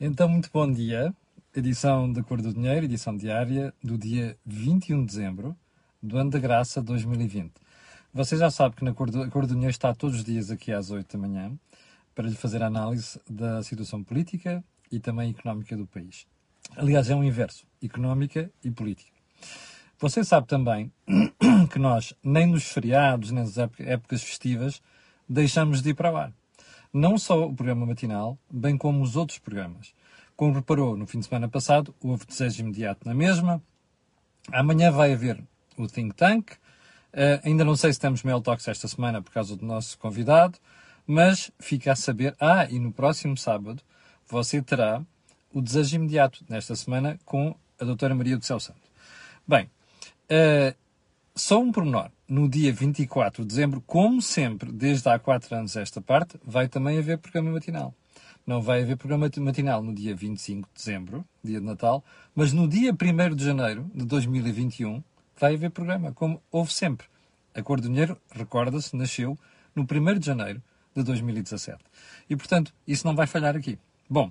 Então, muito bom dia. Edição da Cor do Dinheiro, edição diária do dia 21 de dezembro do ano da graça 2020. Você já sabe que na Cor do, a Cor do Dinheiro está todos os dias aqui às 8 da manhã para lhe fazer análise da situação política e também económica do país. Aliás, é um inverso, económica e política. Você sabe também que nós, nem nos feriados, nem nas épocas festivas, deixamos de ir para o ar. Não só o programa matinal, bem como os outros programas. Como reparou, no fim de semana passado, houve desejo imediato na mesma. Amanhã vai haver o Think Tank. Uh, ainda não sei se temos Mail Talks esta semana por causa do nosso convidado, mas fica a saber. Ah, e no próximo sábado você terá o desejo imediato nesta semana com a doutora Maria do Céu Santo. Bem, uh, só um pormenor. No dia 24 de dezembro, como sempre, desde há 4 anos esta parte, vai também haver programa matinal. Não vai haver programa matinal no dia 25 de dezembro, dia de Natal, mas no dia 1 de janeiro de 2021 vai haver programa, como houve sempre. A Cor do Dinheiro, recorda-se, nasceu no 1 de janeiro de 2017. E, portanto, isso não vai falhar aqui. Bom,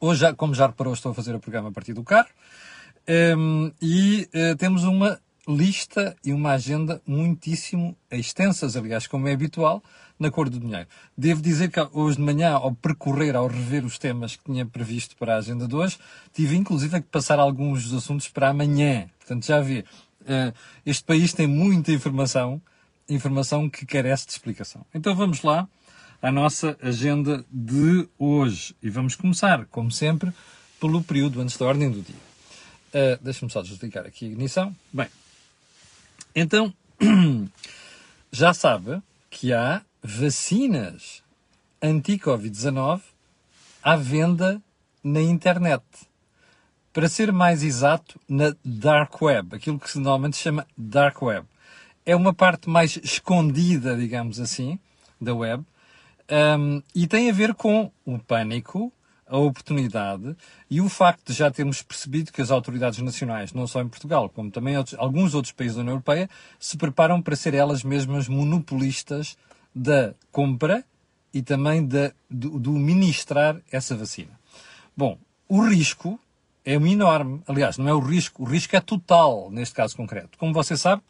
hoje, como já reparou, estou a fazer o programa a partir do carro. Um, e uh, temos uma lista e uma agenda muitíssimo extensas, aliás, como é habitual, na cor do dinheiro. Devo dizer que hoje de manhã, ao percorrer, ao rever os temas que tinha previsto para a agenda de hoje, tive inclusive que passar alguns dos assuntos para amanhã. Portanto, já vi, uh, este país tem muita informação, informação que carece de explicação. Então vamos lá à nossa agenda de hoje. E vamos começar, como sempre, pelo período antes da ordem do dia. Uh, Deixa-me só desligar aqui a ignição. Bem, então, já sabe que há vacinas anti-Covid-19 à venda na internet. Para ser mais exato, na Dark Web, aquilo que se normalmente chama Dark Web. É uma parte mais escondida, digamos assim, da web, um, e tem a ver com o pânico, a oportunidade e o facto de já termos percebido que as autoridades nacionais, não só em Portugal, como também outros, alguns outros países da União Europeia, se preparam para ser elas mesmas monopolistas da compra e também da, do, do ministrar essa vacina. Bom, o risco é enorme. Aliás, não é o risco, o risco é total neste caso concreto. Como você sabe,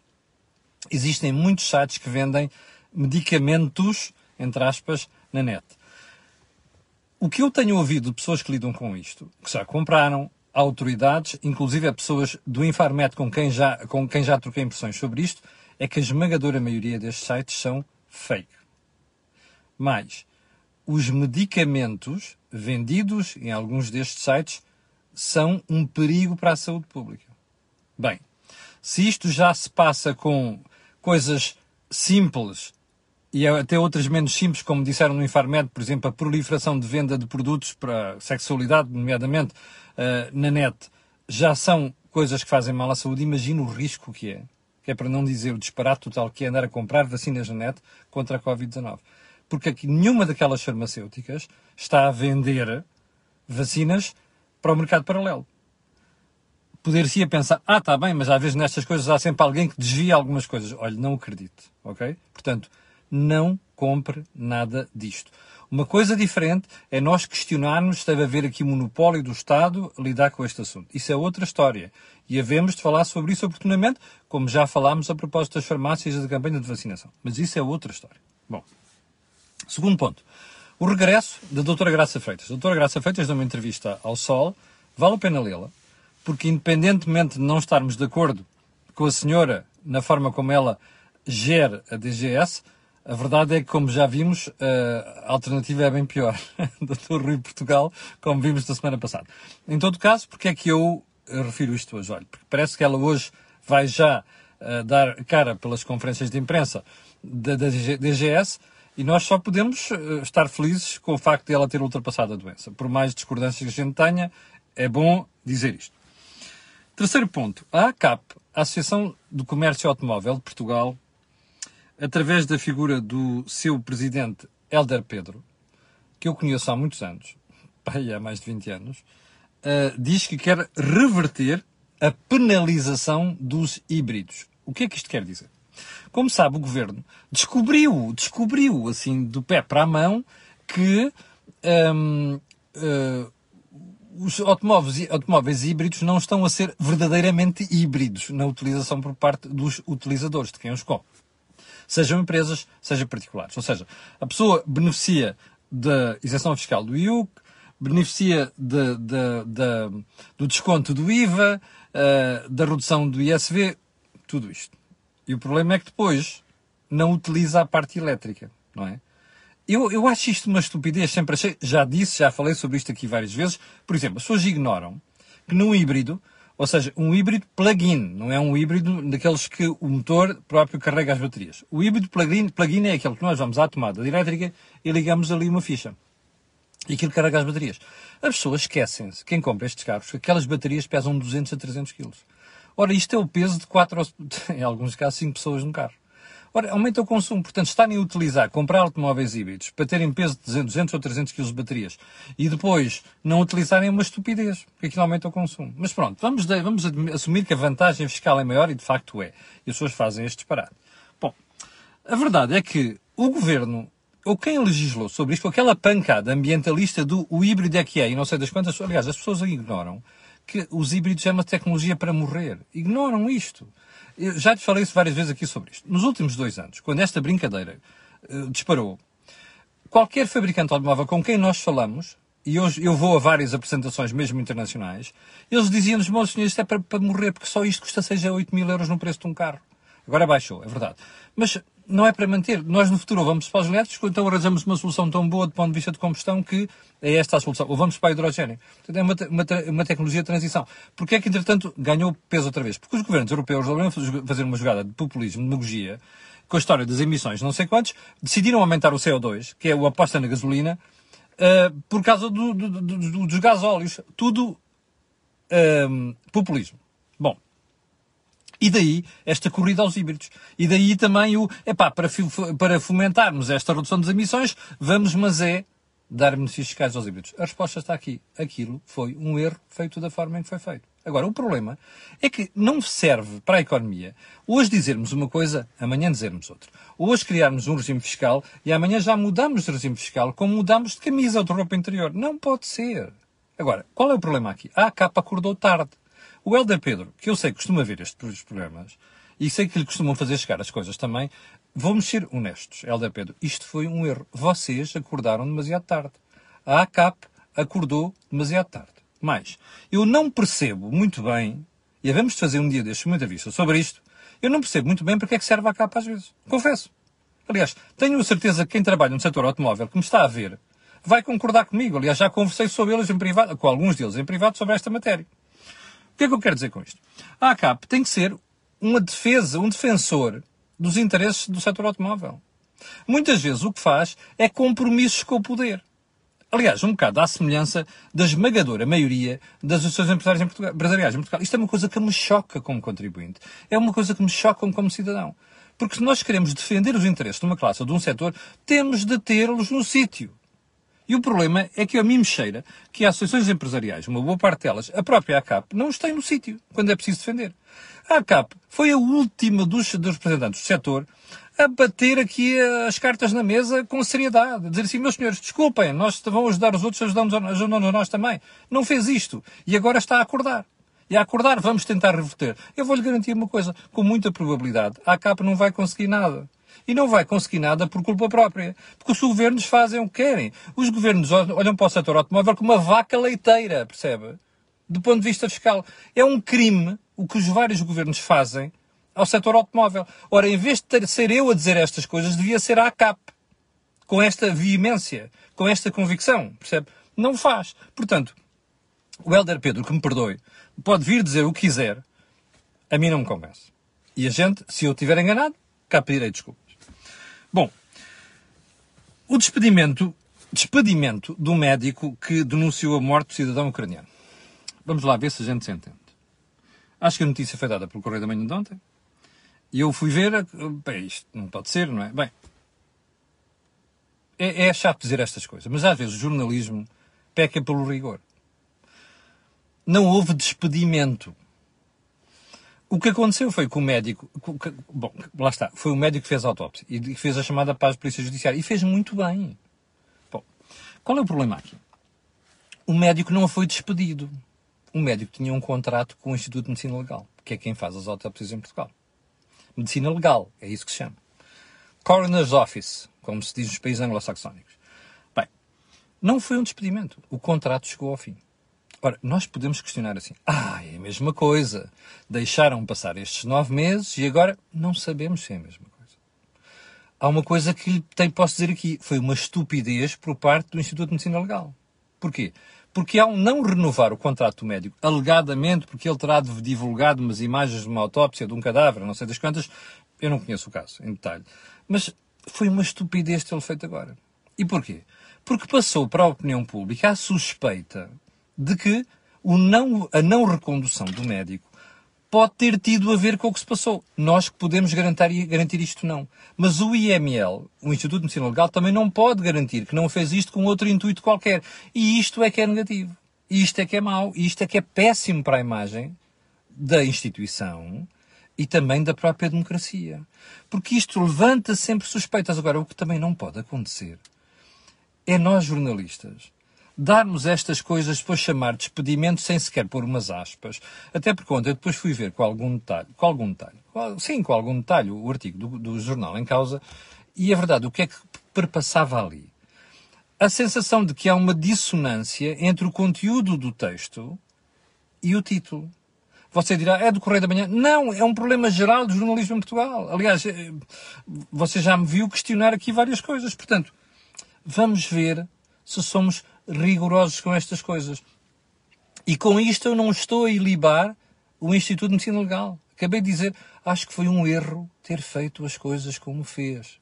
existem muitos sites que vendem medicamentos, entre aspas, na net. O que eu tenho ouvido de pessoas que lidam com isto, que já compraram, autoridades, inclusive a pessoas do Infarmed com quem já, com quem já troquei impressões sobre isto, é que a esmagadora maioria destes sites são fake. Mais, os medicamentos vendidos em alguns destes sites são um perigo para a saúde pública. Bem, se isto já se passa com coisas simples e até outras menos simples, como disseram no Infarmed, por exemplo, a proliferação de venda de produtos para sexualidade, nomeadamente uh, na net, já são coisas que fazem mal à saúde. Imagina o risco que é, que é para não dizer o disparate total que é andar a comprar vacinas na net contra a Covid-19. Porque aqui nenhuma daquelas farmacêuticas está a vender vacinas para o mercado paralelo. Poder-se pensar, ah, está bem, mas às vezes nestas coisas há sempre alguém que desvia algumas coisas. Olha, não acredito, ok? Portanto, não compre nada disto. Uma coisa diferente é nós questionarmos se deve haver aqui monopólio do Estado a lidar com este assunto. Isso é outra história. E havemos de falar sobre isso oportunamente, como já falámos a propósito das farmácias e da campanha de vacinação. Mas isso é outra história. Bom, segundo ponto. O regresso da doutora Graça Freitas. A doutora Graça Freitas deu uma entrevista ao Sol. Vale a pena lê-la, porque independentemente de não estarmos de acordo com a senhora na forma como ela gera a DGS, a verdade é que, como já vimos, a alternativa é bem pior. Doutor Rui Portugal, como vimos na semana passada. Em todo caso, porque é que eu refiro isto hoje? Olha, porque parece que ela hoje vai já uh, dar cara pelas conferências de imprensa da, da DGS e nós só podemos uh, estar felizes com o facto de ela ter ultrapassado a doença. Por mais discordâncias que a gente tenha, é bom dizer isto. Terceiro ponto. A ACAP, a Associação do Comércio Automóvel de Portugal, através da figura do seu presidente Helder Pedro, que eu conheço há muitos anos, pai, há mais de 20 anos, uh, diz que quer reverter a penalização dos híbridos. O que é que isto quer dizer? Como sabe, o governo descobriu, descobriu, assim, do pé para a mão, que um, uh, os automóveis, automóveis híbridos não estão a ser verdadeiramente híbridos na utilização por parte dos utilizadores, de quem os compra. Sejam empresas, sejam particulares. Ou seja, a pessoa beneficia da isenção fiscal do IUC, beneficia de, de, de, do desconto do IVA, uh, da redução do ISV, tudo isto. E o problema é que depois não utiliza a parte elétrica, não é? Eu, eu acho isto uma estupidez, sempre achei, já disse, já falei sobre isto aqui várias vezes. Por exemplo, as pessoas ignoram que num híbrido, ou seja, um híbrido plug-in, não é um híbrido daqueles que o motor próprio carrega as baterias. O híbrido plug-in plug é aquele que nós vamos à tomada elétrica e ligamos ali uma ficha. E aquilo carrega as baterias. As pessoas esquecem-se, quem compra estes carros, que aquelas baterias pesam 200 a 300 kg. Ora, isto é o peso de 4, em alguns casos, 5 pessoas no carro. Ora, aumenta o consumo. Portanto, estarem a utilizar, comprar automóveis híbridos para terem peso de 200 ou 300 kg de baterias e depois não utilizarem é uma estupidez, porque aquilo aumenta o consumo. Mas pronto, vamos, de, vamos assumir que a vantagem fiscal é maior e de facto é. E as pessoas fazem este disparate. Bom, a verdade é que o governo ou quem legislou sobre isto, aquela pancada ambientalista do o híbrido é que é, e não sei das quantas, aliás, as pessoas ignoram que os híbridos é uma tecnologia para morrer. Ignoram isto. Eu já te falei isso várias vezes aqui sobre isto. Nos últimos dois anos, quando esta brincadeira uh, disparou, qualquer fabricante automóvel com quem nós falamos, e hoje eu vou a várias apresentações, mesmo internacionais, eles diziam-nos, meus senhores, isto é para, para, morrer, porque só isto custa 6 a 8 mil euros no preço de um carro. Agora baixou, é verdade. Mas não é para manter. Nós no futuro vamos para os elétricos, então arranjamos uma solução tão boa do ponto de vista de combustão que é esta a solução. Ou vamos para o hidrogênio. Portanto, é uma, uma, uma tecnologia de transição. Porquê é que, entretanto, ganhou peso outra vez? Porque os governos europeus resolveram fazer uma jogada de populismo, de demagogia, com a história das emissões, não sei quantos, decidiram aumentar o CO2, que é o aposta na gasolina, uh, por causa do, do, do, dos gasóleos. Tudo uh, populismo. E daí esta corrida aos híbridos. E daí também o, epá, para, para fomentarmos esta redução das emissões, vamos, mas é, dar benefícios fiscais aos híbridos. A resposta está aqui. Aquilo foi um erro feito da forma em que foi feito. Agora, o problema é que não serve para a economia hoje dizermos uma coisa, amanhã dizermos outra. Hoje criarmos um regime fiscal e amanhã já mudamos de regime fiscal como mudamos de camisa ou de roupa interior. Não pode ser. Agora, qual é o problema aqui? A ACAP acordou tarde. O Helder Pedro, que eu sei que costuma ver estes programas, e sei que lhe costumam fazer chegar as coisas também, vamos ser honestos, Helder Pedro, isto foi um erro. Vocês acordaram demasiado tarde. A ACAP acordou demasiado tarde. Mas, eu não percebo muito bem, e de fazer um dia deste uma entrevista sobre isto, eu não percebo muito bem porque é que serve a ACAP às vezes. Confesso. Aliás, tenho a certeza que quem trabalha no setor automóvel, que me está a ver, vai concordar comigo. Aliás, já conversei sobre eles em privado, com alguns deles em privado, sobre esta matéria. O que é que eu quero dizer com isto? A ACAP tem que ser uma defesa, um defensor dos interesses do setor automóvel. Muitas vezes o que faz é compromissos com o poder. Aliás, um bocado à semelhança da esmagadora maioria das associações empresariais em Portugal, empresariais em Portugal. Isto é uma coisa que me choca como contribuinte. É uma coisa que me choca como cidadão. Porque se nós queremos defender os interesses de uma classe ou de um setor, temos de tê-los no sítio. E o problema é que a mim me cheira que as associações empresariais, uma boa parte delas, a própria ACAP, não está no sítio, quando é preciso defender. A ACAP foi a última dos, dos representantes do setor a bater aqui as cartas na mesa com seriedade. A dizer assim, meus senhores, desculpem, nós vamos ajudar os outros, ajudamos, ajudamos a nós também. Não fez isto. E agora está a acordar. E a acordar, vamos tentar reverter. Eu vou-lhe garantir uma coisa, com muita probabilidade, a ACAP não vai conseguir nada e não vai conseguir nada por culpa própria. Porque os governos fazem o que querem. Os governos olham para o setor automóvel como uma vaca leiteira, percebe? Do ponto de vista fiscal. É um crime o que os vários governos fazem ao setor automóvel. Ora, em vez de ter, ser eu a dizer estas coisas, devia ser a ACAP. Com esta veemência, com esta convicção, percebe? Não faz. Portanto, o Helder Pedro, que me perdoe, pode vir dizer o que quiser, a mim não me convence. E a gente, se eu estiver enganado, cá pedirei desculpa. O despedimento, despedimento do médico que denunciou a morte do cidadão ucraniano. Vamos lá ver se a gente se entende. Acho que a notícia foi dada pelo Correio da Manhã de ontem. E eu fui ver, bem, isto não pode ser, não é? Bem, é, é chato dizer estas coisas, mas às vezes o jornalismo peca pelo rigor. Não houve despedimento. O que aconteceu foi que o médico, bom, lá está, foi o médico que fez a autópsia e que fez a chamada para a Polícia Judiciária e fez muito bem. Bom, qual é o problema aqui? o médico não foi despedido. O médico tinha um contrato com o Instituto de Medicina Legal, que é quem faz as autópsias em Portugal. Medicina legal, é isso que se chama. Coroner's Office, como se diz nos países anglo-saxónicos. Bem, não foi um despedimento. O contrato chegou ao fim. Ora, nós podemos questionar assim: ah, é a mesma coisa. Deixaram passar estes nove meses e agora não sabemos se é a mesma coisa. Há uma coisa que tem, posso dizer aqui: foi uma estupidez por parte do Instituto de Medicina Legal. Porquê? Porque ao não renovar o contrato do médico, alegadamente porque ele terá divulgado umas imagens de uma autópsia de um cadáver, não sei das quantas, eu não conheço o caso em detalhe, mas foi uma estupidez tê-lo feito agora. E porquê? Porque passou para a opinião pública a suspeita de que não, a não recondução do médico pode ter tido a ver com o que se passou. Nós que podemos garantir, garantir isto não. Mas o IML, o Instituto de Medicina Legal, também não pode garantir que não fez isto com outro intuito qualquer. E isto é que é negativo. E isto é que é mau. E isto é que é péssimo para a imagem da instituição e também da própria democracia. Porque isto levanta sempre suspeitas. Agora, o que também não pode acontecer é nós, jornalistas, darmos estas coisas, depois chamar de sem sequer pôr umas aspas. Até porque ontem eu depois fui ver com algum detalhe, com algum detalhe, sim, com algum detalhe, o artigo do, do jornal em causa, e é verdade, o que é que perpassava ali? A sensação de que há uma dissonância entre o conteúdo do texto e o título. Você dirá, é do Correio da Manhã? Não, é um problema geral do jornalismo em Portugal. Aliás, eh, você já me viu questionar aqui várias coisas. Portanto, vamos ver se somos rigorosos com estas coisas. E com isto eu não estou a ilibar o Instituto de Medicina Legal. Acabei de dizer, acho que foi um erro ter feito as coisas como fez.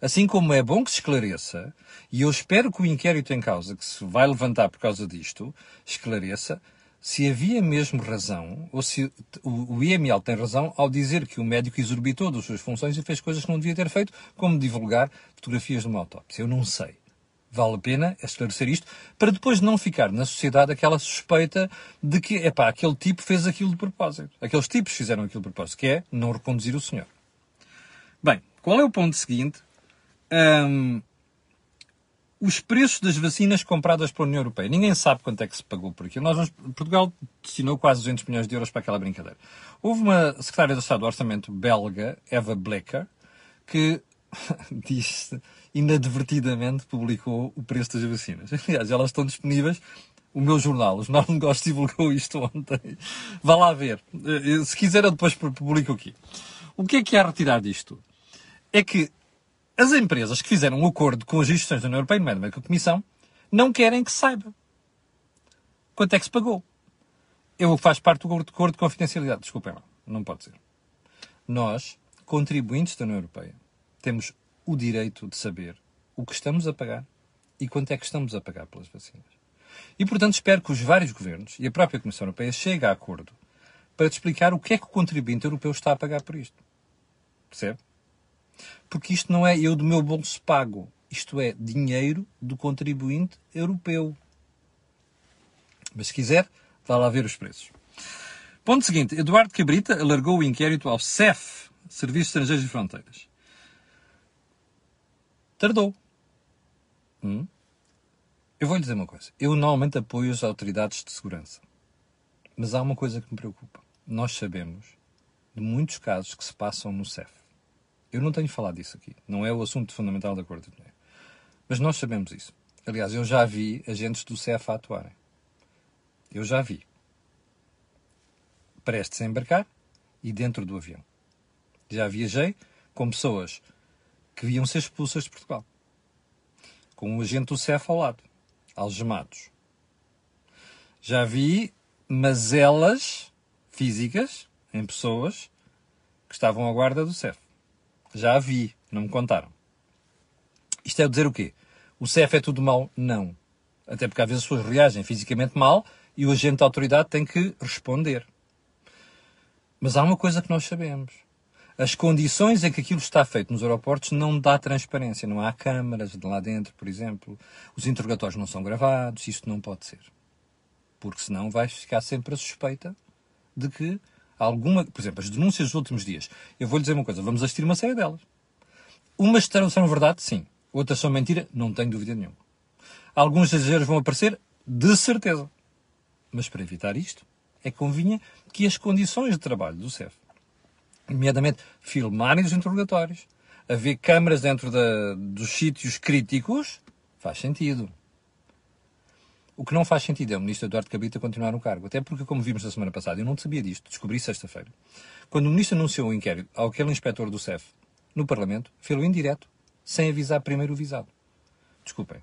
Assim como é bom que se esclareça, e eu espero que o inquérito em causa, que se vai levantar por causa disto, esclareça se havia mesmo razão, ou se o IML tem razão ao dizer que o médico exorbitou das suas funções e fez coisas que não devia ter feito, como divulgar fotografias de uma autópsia. Eu não sei. Vale a pena esclarecer isto, para depois não ficar na sociedade aquela suspeita de que, epá, aquele tipo fez aquilo de propósito. Aqueles tipos fizeram aquilo de propósito, que é não reconduzir o senhor. Bem, qual é o ponto seguinte? Um, os preços das vacinas compradas pela União Europeia. Ninguém sabe quanto é que se pagou por aquilo. Nós, Portugal destinou quase 200 milhões de euros para aquela brincadeira. Houve uma secretária de Estado do Orçamento belga, Eva Blecker, que disse inadvertidamente publicou o preço das vacinas. Aliás, elas estão disponíveis. O meu jornal, o Jornal de Negócios, divulgou isto ontem. Vá lá ver. Eh, se quiser, eu depois publico aqui. O que é que há a retirar disto? É que as empresas que fizeram um acordo com as instituições da União Europeia, nomeadamente com a Comissão, não querem que se saiba quanto é que se pagou. Eu faço parte do acordo de confidencialidade. Desculpem lá. Não pode ser. Nós, contribuintes da União Europeia, temos o direito de saber o que estamos a pagar e quanto é que estamos a pagar pelas vacinas. E, portanto, espero que os vários governos e a própria Comissão Europeia cheguem a acordo para te explicar o que é que o contribuinte europeu está a pagar por isto. Percebe? Porque isto não é eu do meu bolso pago. Isto é dinheiro do contribuinte europeu. Mas se quiser, vá lá ver os preços. Ponto seguinte. Eduardo Cabrita alargou o inquérito ao CEF, Serviços Estrangeiros e Fronteiras. Tardou. Hum? Eu vou lhe dizer uma coisa. Eu normalmente apoio as autoridades de segurança. Mas há uma coisa que me preocupa. Nós sabemos de muitos casos que se passam no CEF. Eu não tenho falado disso aqui. Não é o assunto fundamental da Corte de Dinheiro. Mas nós sabemos isso. Aliás, eu já vi agentes do CEF a atuarem. Eu já vi. Prestes a embarcar e dentro do avião. Já viajei com pessoas que iam ser expulsas de Portugal. Com o agente do CEF ao lado, algemados. Já vi mazelas físicas em pessoas que estavam à guarda do CEF. Já a vi, não me contaram. Isto é dizer o quê? O CEF é tudo mau? Não. Até porque às vezes as pessoas reagem fisicamente mal e o agente da autoridade tem que responder. Mas há uma coisa que nós sabemos as condições em que aquilo está feito nos aeroportos não dá transparência. Não há câmaras de lá dentro, por exemplo. Os interrogatórios não são gravados. Isto não pode ser. Porque senão vai ficar sempre a suspeita de que alguma. Por exemplo, as denúncias dos últimos dias. Eu vou lhe dizer uma coisa: vamos assistir uma série delas. Umas são verdade, sim. Outras são mentira, não tenho dúvida nenhuma. Alguns exageros vão aparecer, De certeza. Mas para evitar isto, é convinha que as condições de trabalho do CEF, nomeadamente filmarem os interrogatórios, haver câmaras dentro da, dos sítios críticos, faz sentido. O que não faz sentido é o ministro Eduardo Cabrita continuar no cargo. Até porque, como vimos na semana passada, eu não sabia disto, descobri sexta-feira. Quando o ministro anunciou o inquérito àquele inspetor do CEF no Parlamento, fez-o indireto, sem avisar primeiro o visado. Desculpem.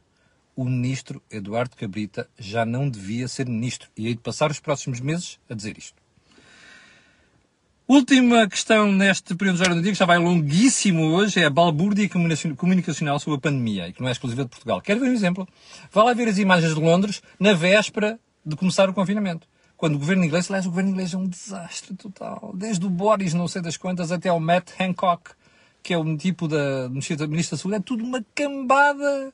O ministro Eduardo Cabrita já não devia ser ministro e hei de passar os próximos meses a dizer isto. Última questão neste período de do dia, que já vai longuíssimo hoje, é a balbúrdia comunicacional sobre a pandemia, e que não é exclusiva de Portugal. Quero ver um exemplo? Vá lá ver as imagens de Londres na véspera de começar o confinamento. Quando o governo inglês, aliás, o governo inglês é um desastre total. Desde o Boris, não sei das quantas, até ao Matt Hancock, que é um tipo da Ministra da Saúde, é tudo uma cambada.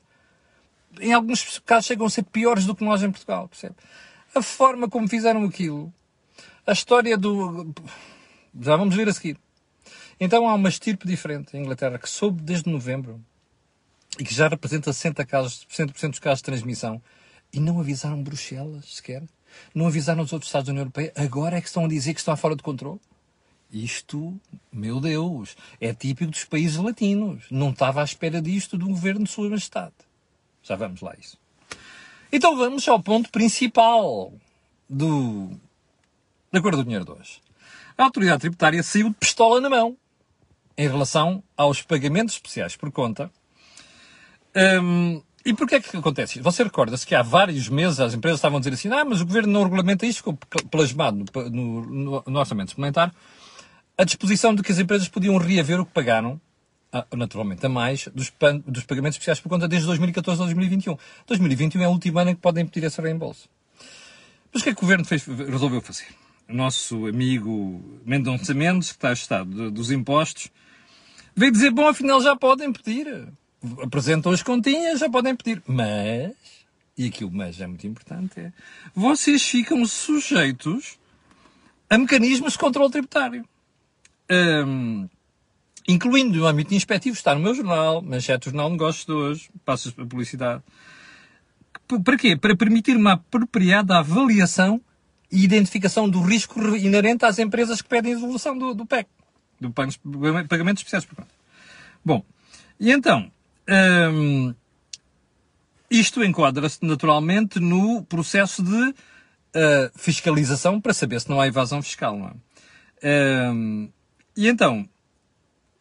Em alguns casos chegam a ser piores do que nós em Portugal, percebe? A forma como fizeram aquilo, a história do. Já vamos ver a seguir. Então há uma estirpe diferente em Inglaterra que soube desde novembro e que já representa 60%, casos, 60 dos casos de transmissão e não avisaram Bruxelas sequer. Não avisaram os outros Estados da União Europeia. Agora é que estão a dizer que estão fora de controle. Isto, meu Deus, é típico dos países latinos. Não estava à espera disto do governo de Sua Majestade. Já vamos lá isso. Então vamos ao ponto principal do, da cor do dinheiro de hoje. A autoridade tributária saiu de pistola na mão em relação aos pagamentos especiais por conta. Um, e porquê é que acontece? Você recorda-se que há vários meses as empresas estavam a dizer assim, ah, mas o governo não regulamenta isto, ficou plasmado no, no, no orçamento suplementar, a disposição de que as empresas podiam reaver o que pagaram, naturalmente a mais, dos, dos pagamentos especiais por conta desde 2014 a 2021. 2021 é o último ano em que podem pedir esse reembolso. Mas o que é que o Governo fez, resolveu fazer? Nosso amigo Mendonça Mendes, que está ajustado dos impostos, veio dizer, bom, afinal já podem pedir. Apresentam as continhas, já podem pedir. Mas, e aqui o mas é muito importante, é, vocês ficam sujeitos a mecanismos de controle tributário um, incluindo o âmbito inspectivo, está no meu jornal, manchete do Jornal Negócios de hoje, passas para publicidade. Para quê? Para permitir uma apropriada avaliação e identificação do risco inerente às empresas que pedem a devolução do, do PEC, do pagamento especiais por conta. Bom, e então, um, isto enquadra-se naturalmente no processo de uh, fiscalização para saber se não há evasão fiscal, não é? Um, e então,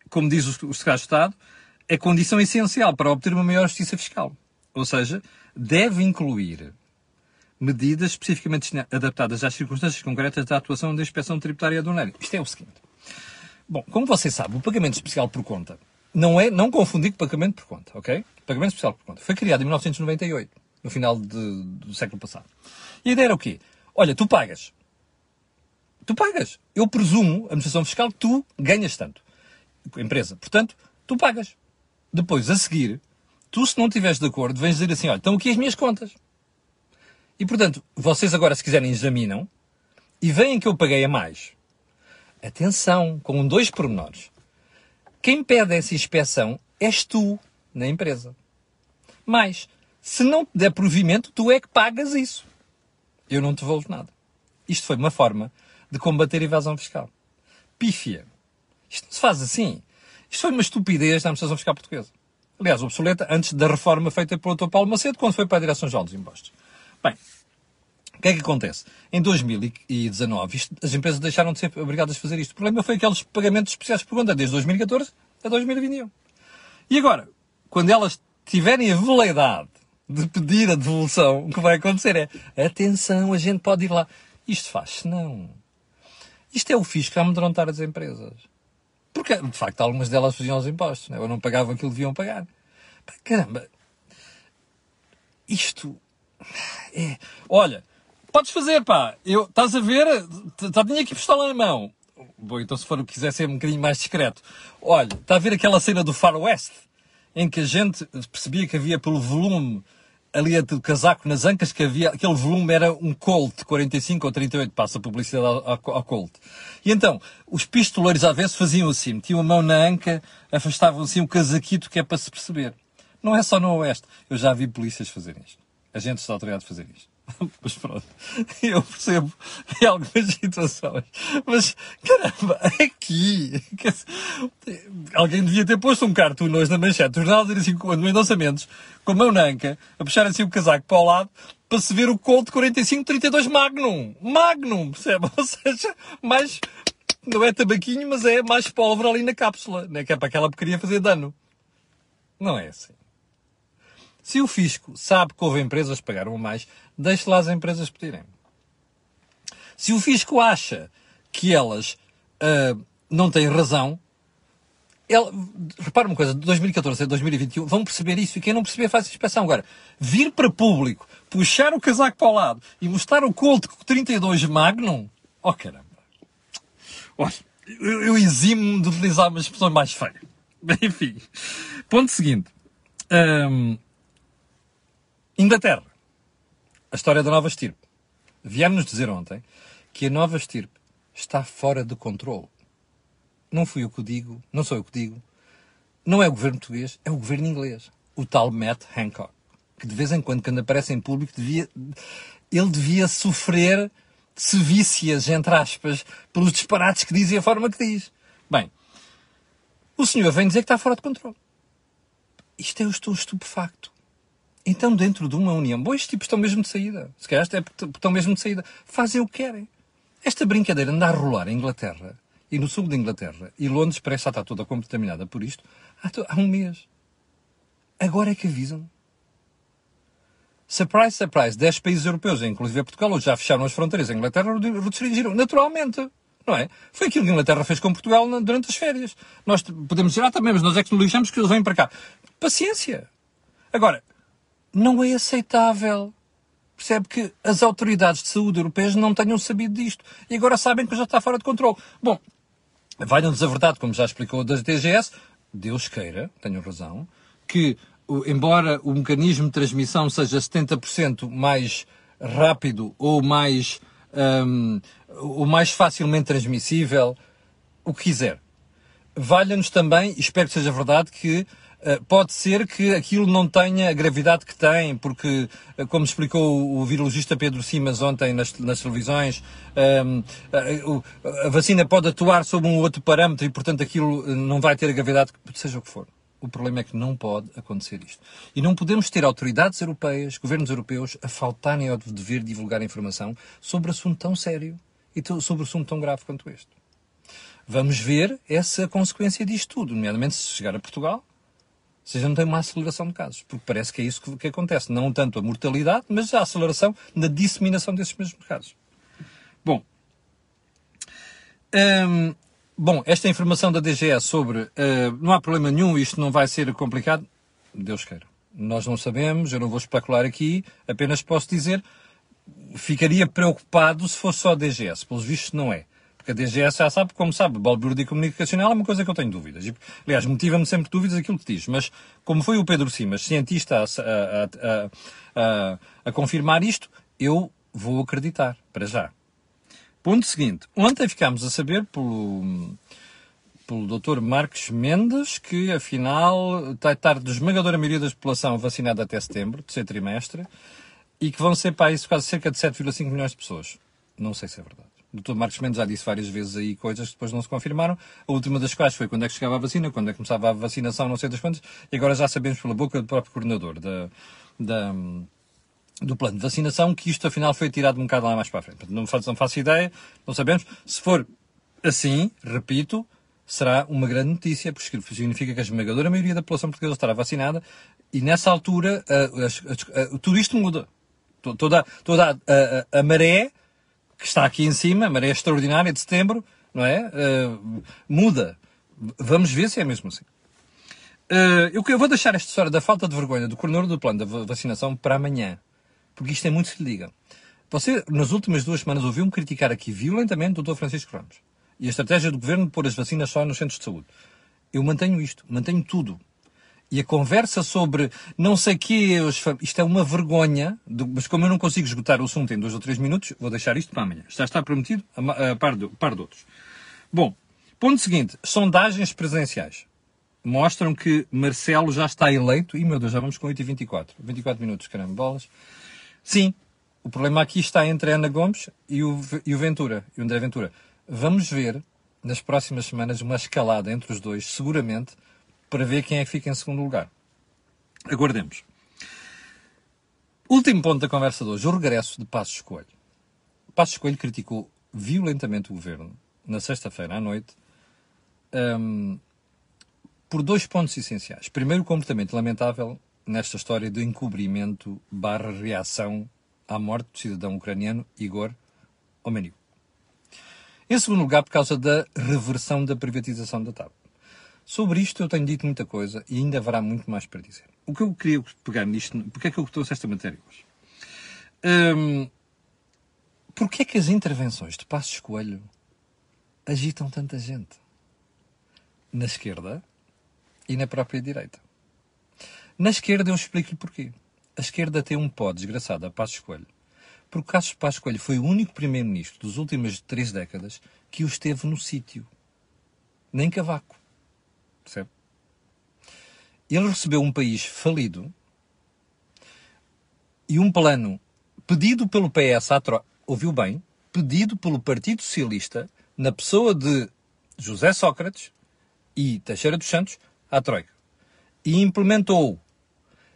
como diz o Secretário de Estado, é condição essencial para obter uma maior justiça fiscal. Ou seja, deve incluir medidas especificamente adaptadas às circunstâncias concretas da atuação da inspeção tributária aduaneira. Isto é o seguinte. Bom, como você sabe, o pagamento especial por conta não é, não confundir com pagamento por conta, ok? Pagamento especial por conta. Foi criado em 1998, no final de, do século passado. E a ideia era o quê? Olha, tu pagas tu pagas. Eu presumo, a administração fiscal, tu ganhas tanto. Empresa. Portanto, tu pagas. Depois, a seguir, tu, se não estiveres de acordo, vens dizer assim, olha, estão aqui as minhas contas. E, portanto, vocês agora, se quiserem, examinam e veem que eu paguei a mais. Atenção, com dois pormenores. Quem pede essa inspeção és tu, na empresa. Mas, se não te der provimento, tu é que pagas isso. Eu não te devolvo nada. Isto foi uma forma de combater a evasão fiscal. Pífia. Isto não se faz assim. Isto foi uma estupidez da administração fiscal portuguesa. Aliás, obsoleta antes da reforma feita pelo Dr. Paulo Macedo, quando foi para a Direção-Geral dos Impostos. Bem, o que é que acontece? Em 2019, isto, as empresas deixaram de ser obrigadas a fazer isto. O problema foi aqueles pagamentos especiais por conta, desde 2014 a 2021. E agora, quando elas tiverem a veleidade de pedir a devolução, o que vai acontecer é, atenção, a gente pode ir lá. Isto faz-se não. Isto é o fisco a amedrontar as empresas. Porque, de facto, algumas delas faziam os impostos, né? ou não pagavam aquilo que deviam pagar. Caramba, isto é. Olha, podes fazer, pá. Eu, estás a ver? Já tinha aqui pistola na mão. Bom, então se for quiser ser um bocadinho mais discreto. Olha, está a ver aquela cena do Far West? Em que a gente percebia que havia pelo volume ali do casaco nas ancas que havia, aquele volume era um Colt 45 ou 38, passa a publicidade ao, ao, Colt. E então, os pistoleiros à vez faziam assim, metiam a mão na anca, afastavam assim o casaquito que é para se perceber. Não é só no Oeste. Eu já vi polícias fazerem isto. Agentes da autoridade fazerem isto. Mas pronto, eu percebo em algumas situações. Mas, caramba, aqui. Alguém devia ter posto um cartoon hoje na manchete do jornal, quando em lançamentos, com a mão na anca, a puxar assim o casaco para o lado, para se ver o Colt 4532 Magnum. Magnum, percebe? Ou seja, mais, não é tabaquinho, mas é mais pólvora ali na cápsula, né? que é para aquela porcaria fazer dano. Não é assim. Se o fisco sabe que houve empresas que pagaram mais, deixe lá as empresas pedirem. Se o fisco acha que elas uh, não têm razão, ele, repara uma coisa, de 2014 a 2021 vão perceber isso e quem não perceber faz a inspeção. Agora, vir para público, puxar o casaco para o lado e mostrar o Colt 32 Magnum, oh caramba. Olha, eu, eu eximo de utilizar uma expressão mais feia. Enfim, ponto seguinte. Um, Inglaterra. A história da nova estirpe. Vieram-nos dizer ontem que a nova estirpe está fora de controle. Não fui eu que o digo, não sou eu que digo. Não é o governo português, é o governo inglês. O tal Matt Hancock. Que de vez em quando, quando aparece em público, devia, ele devia sofrer sevícias, entre aspas, pelos disparates que diz e a forma que diz. Bem, o senhor vem dizer que está fora de controle. Isto é eu estou estupefacto. Então, dentro de uma união, bom, estes tipos estão mesmo de saída. Se calhar estão mesmo de saída. Fazem o que querem. Esta brincadeira anda a rolar em Inglaterra e no sul da Inglaterra e Londres parece estar toda contaminada por isto há, um mês. Agora é que avisam. Surprise, surprise, 10 países europeus, inclusive Portugal, já fecharam as fronteiras. A Inglaterra restringiram, naturalmente. Não é? Foi aquilo que a Inglaterra fez com Portugal durante as férias. Nós podemos dizer, ah, também, mas nós é que nos lixamos que eles vêm para cá. Paciência. Agora, não é aceitável. Percebe que as autoridades de saúde europeias não tenham sabido disto. E agora sabem que já está fora de controle. Bom, vai-nos a verdade, como já explicou das DGS, Deus queira, tenho razão, que embora o mecanismo de transmissão seja 70% mais rápido ou mais, um, ou mais facilmente transmissível, o que quiser. Valha-nos também, espero que seja verdade, que pode ser que aquilo não tenha a gravidade que tem, porque, uh, como explicou o virologista Pedro Simas ontem nas, nas televisões, um, uh, a vacina pode atuar sobre um outro parâmetro e, portanto, aquilo não vai ter a gravidade que seja o que for. O problema é que não pode acontecer isto. E não podemos ter autoridades europeias, governos europeus, a faltarem ao dever de divulgar informação sobre assunto tão sério e sobre assunto tão grave quanto este. Vamos ver essa consequência disto tudo, nomeadamente se chegar a Portugal, seja não tem uma aceleração de casos, porque parece que é isso que, que acontece. Não tanto a mortalidade, mas a aceleração na disseminação desses mesmos casos. Bom, hum, Bom, esta informação da DGE sobre uh, não há problema nenhum, isto não vai ser complicado, Deus queira. Nós não sabemos, eu não vou especular aqui, apenas posso dizer, ficaria preocupado se fosse só a DGS. Pelos vistos, não é. Porque a DGS já sabe, como sabe, balbúrdia comunicacional é uma coisa que eu tenho dúvidas. E, aliás, motiva-me sempre dúvidas aquilo que diz. Mas, como foi o Pedro Simas, cientista, a, a, a, a confirmar isto, eu vou acreditar, para já. Ponto seguinte. Ontem ficámos a saber pelo, pelo Dr. Marcos Mendes que, afinal, está a esmagadora maioria da população vacinada até setembro, terceiro trimestre, e que vão ser para isso quase cerca de 7,5 milhões de pessoas. Não sei se é verdade. Dr. Marcos Mendes já disse várias vezes aí coisas que depois não se confirmaram. A última das quais foi quando é que chegava a vacina, quando é que começava a vacinação, não sei das quantas, e agora já sabemos pela boca do próprio coordenador da, da, do plano de vacinação, que isto afinal foi tirado um bocado lá mais para a frente. Não faço, não faço ideia, não sabemos. Se for assim, repito, será uma grande notícia, porque significa que a esmagadora maioria da população portuguesa estará vacinada e nessa altura uh, uh, tudo isto muda. Toda, toda a, maré que está aqui em cima, a maré extraordinária de setembro, não é? muda. Vamos ver se é mesmo assim. eu, eu vou deixar esta história da falta de vergonha do coordenador do plano da vacinação para amanhã porque isto é muito se liga. Você, nas últimas duas semanas, ouviu-me criticar aqui violentamente o Dr. Francisco Ramos e a estratégia do governo de pôr as vacinas só nos centros de saúde. Eu mantenho isto, mantenho tudo. E a conversa sobre não sei que isto é uma vergonha, mas como eu não consigo esgotar o assunto em dois ou três minutos, vou deixar isto para amanhã. Já está prometido a, par, de, par de outros. Bom, ponto seguinte: sondagens presenciais mostram que Marcelo já está eleito. E meu Deus, já vamos com 8 e 24. 24 minutos, caramba, bolas. Sim, O problema aqui está entre Ana Gomes e o, e o Ventura, e o André Ventura. Vamos ver nas próximas semanas uma escalada entre os dois, seguramente, para ver quem é que fica em segundo lugar. Aguardemos. Último ponto da conversa de hoje, o regresso de Passos Coelho. Passos Coelho criticou violentamente o governo na sexta-feira à noite um, por dois pontos essenciais. Primeiro, o comportamento lamentável nesta história do encobrimento barra reação à morte do cidadão ucraniano Igor Omeniuk. Em segundo lugar, por causa da reversão da privatização da TAP. Sobre isto eu tenho dito muita coisa e ainda haverá muito mais para dizer. O que eu queria pegar nisto, porque é que eu trouxe esta matéria hoje? Hum, porque é que as intervenções de Passos Coelho agitam tanta gente? Na esquerda e na própria direita. Na esquerda eu explico-lhe porquê. A esquerda tem um pó desgraçado a Passos Coelho. Porque Passos, Passos Coelho foi o único primeiro-ministro dos últimas três décadas que o esteve no sítio. Nem Cavaco. Percebe? Ele recebeu um país falido e um plano pedido pelo PS à troca. Ouviu bem? Pedido pelo Partido Socialista, na pessoa de José Sócrates e Teixeira dos Santos, à Troika. E implementou.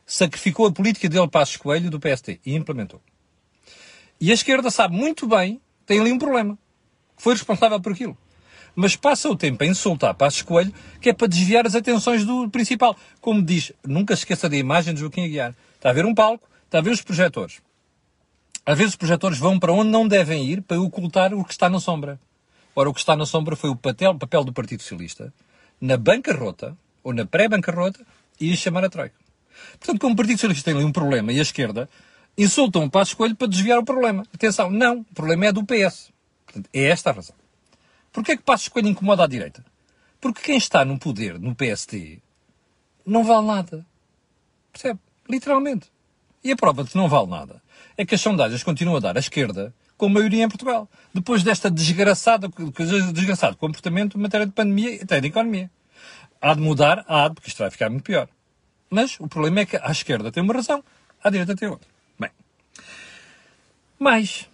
Sacrificou a política dele Passos Coelho do PST. E implementou. E a esquerda sabe muito bem, tem ali um problema. Foi responsável por aquilo mas passa o tempo a insultar Passos Coelho, que é para desviar as atenções do principal. Como diz, nunca esqueça da imagem de Joaquim Aguiar. Está a ver um palco, está a ver os projetores. Às vezes os projetores vão para onde não devem ir para ocultar o que está na sombra. Ora, o que está na sombra foi o papel, papel do Partido Socialista, na bancarrota, ou na pré-bancarrota, e chamar a Troika. Portanto, como o Partido Socialista tem ali um problema e a esquerda, insultam o Passos Coelho para desviar o problema. Atenção, não, o problema é do PS. Portanto, é esta a razão. Porquê é que Passos Coelho incomoda a direita? Porque quem está no poder, no PST, não vale nada. Percebe? Literalmente. E a prova de que não vale nada é que as sondagens continuam a dar à esquerda com maioria em Portugal. Depois desta desgraçada, desgraçado comportamento em matéria de pandemia e até de economia. Há de mudar, há de, porque isto vai ficar muito pior. Mas o problema é que a esquerda tem uma razão, a direita tem outra. Bem. Mas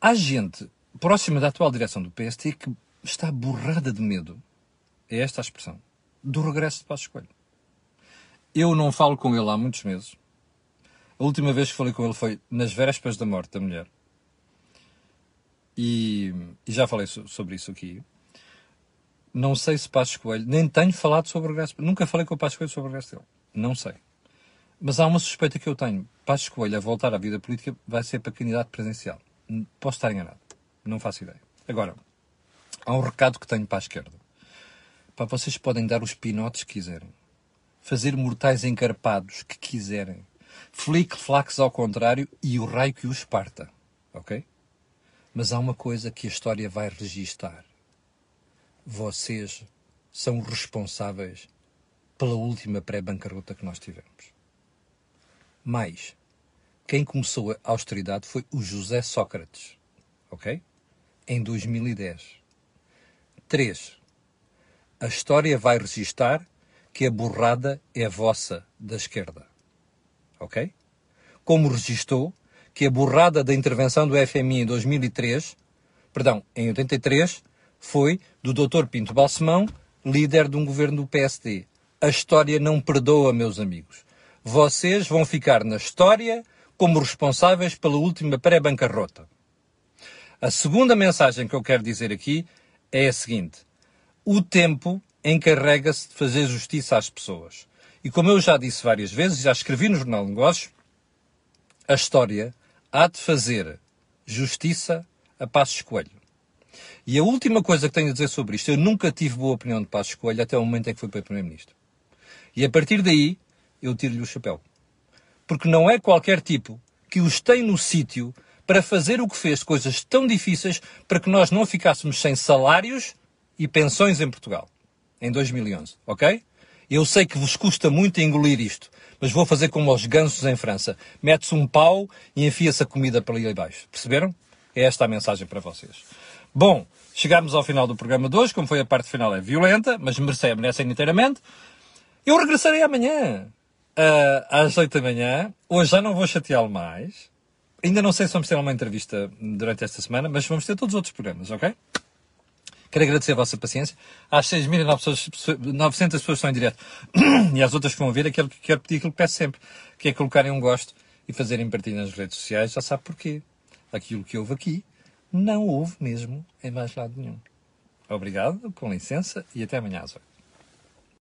há gente próxima da atual direção do PST que está borrada de medo, é esta a expressão, do regresso de Passos Coelho. Eu não falo com ele há muitos meses. A última vez que falei com ele foi nas vésperas da morte da mulher. E, e já falei so, sobre isso aqui. Não sei se Passos Coelho, nem tenho falado sobre o regresso. Nunca falei com o Passos Coelho sobre o regresso dele. Não sei. Mas há uma suspeita que eu tenho. Passos Coelho a voltar à vida política vai ser para candidato presidencial. Posso estar enganado. Não faço ideia. Agora, há um recado que tenho para a esquerda. Para vocês podem dar os pinotes que quiserem. Fazer mortais encarpados que quiserem. Flick-flacks ao contrário e o raio que os parta. Ok? Mas há uma coisa que a história vai registar. Vocês são responsáveis pela última pré-bancarrota que nós tivemos. Mais, quem começou a austeridade foi o José Sócrates. Ok? Em 2010. 3. A história vai registar que a borrada é vossa, da esquerda. Ok? Como registou que a borrada da intervenção do FMI em 2003, perdão, em 83, foi do Dr. Pinto Balsemão, líder de um governo do PSD. A história não perdoa, meus amigos. Vocês vão ficar na história como responsáveis pela última pré-bancarrota. A segunda mensagem que eu quero dizer aqui é a seguinte: o tempo encarrega-se de fazer justiça às pessoas. E como eu já disse várias vezes, já escrevi no Jornal de Negócios, a história há de fazer justiça a Passos Coelho. E a última coisa que tenho a dizer sobre isto, eu nunca tive boa opinião de Passos Coelho até o momento em que foi para Primeiro-Ministro. E a partir daí, eu tiro-lhe o chapéu. Porque não é qualquer tipo que os tem no sítio para fazer o que fez, coisas tão difíceis para que nós não ficássemos sem salários e pensões em Portugal, em 2011, ok? Eu sei que vos custa muito engolir isto, mas vou fazer como aos gansos em França. Mete-se um pau e enfia-se a comida para ali abaixo. Perceberam? É esta a mensagem para vocês. Bom, chegámos ao final do programa de hoje. Como foi a parte final, é violenta, mas merece, merece inteiramente. Eu regressarei amanhã, uh, às 8 da manhã. Hoje já não vou chateá-lo mais ainda não sei se vamos ter uma entrevista durante esta semana, mas vamos ter todos os outros programas, ok? Quero agradecer a vossa paciência. Às 6.900 pessoas que estão em direto e às outras que vão ver, quero, quero pedir aquilo que peço sempre, que é colocarem um gosto e fazerem partilha nas redes sociais. Já sabe porquê. Aquilo que houve aqui, não houve mesmo em mais lado nenhum. Obrigado, com licença e até amanhã às 8.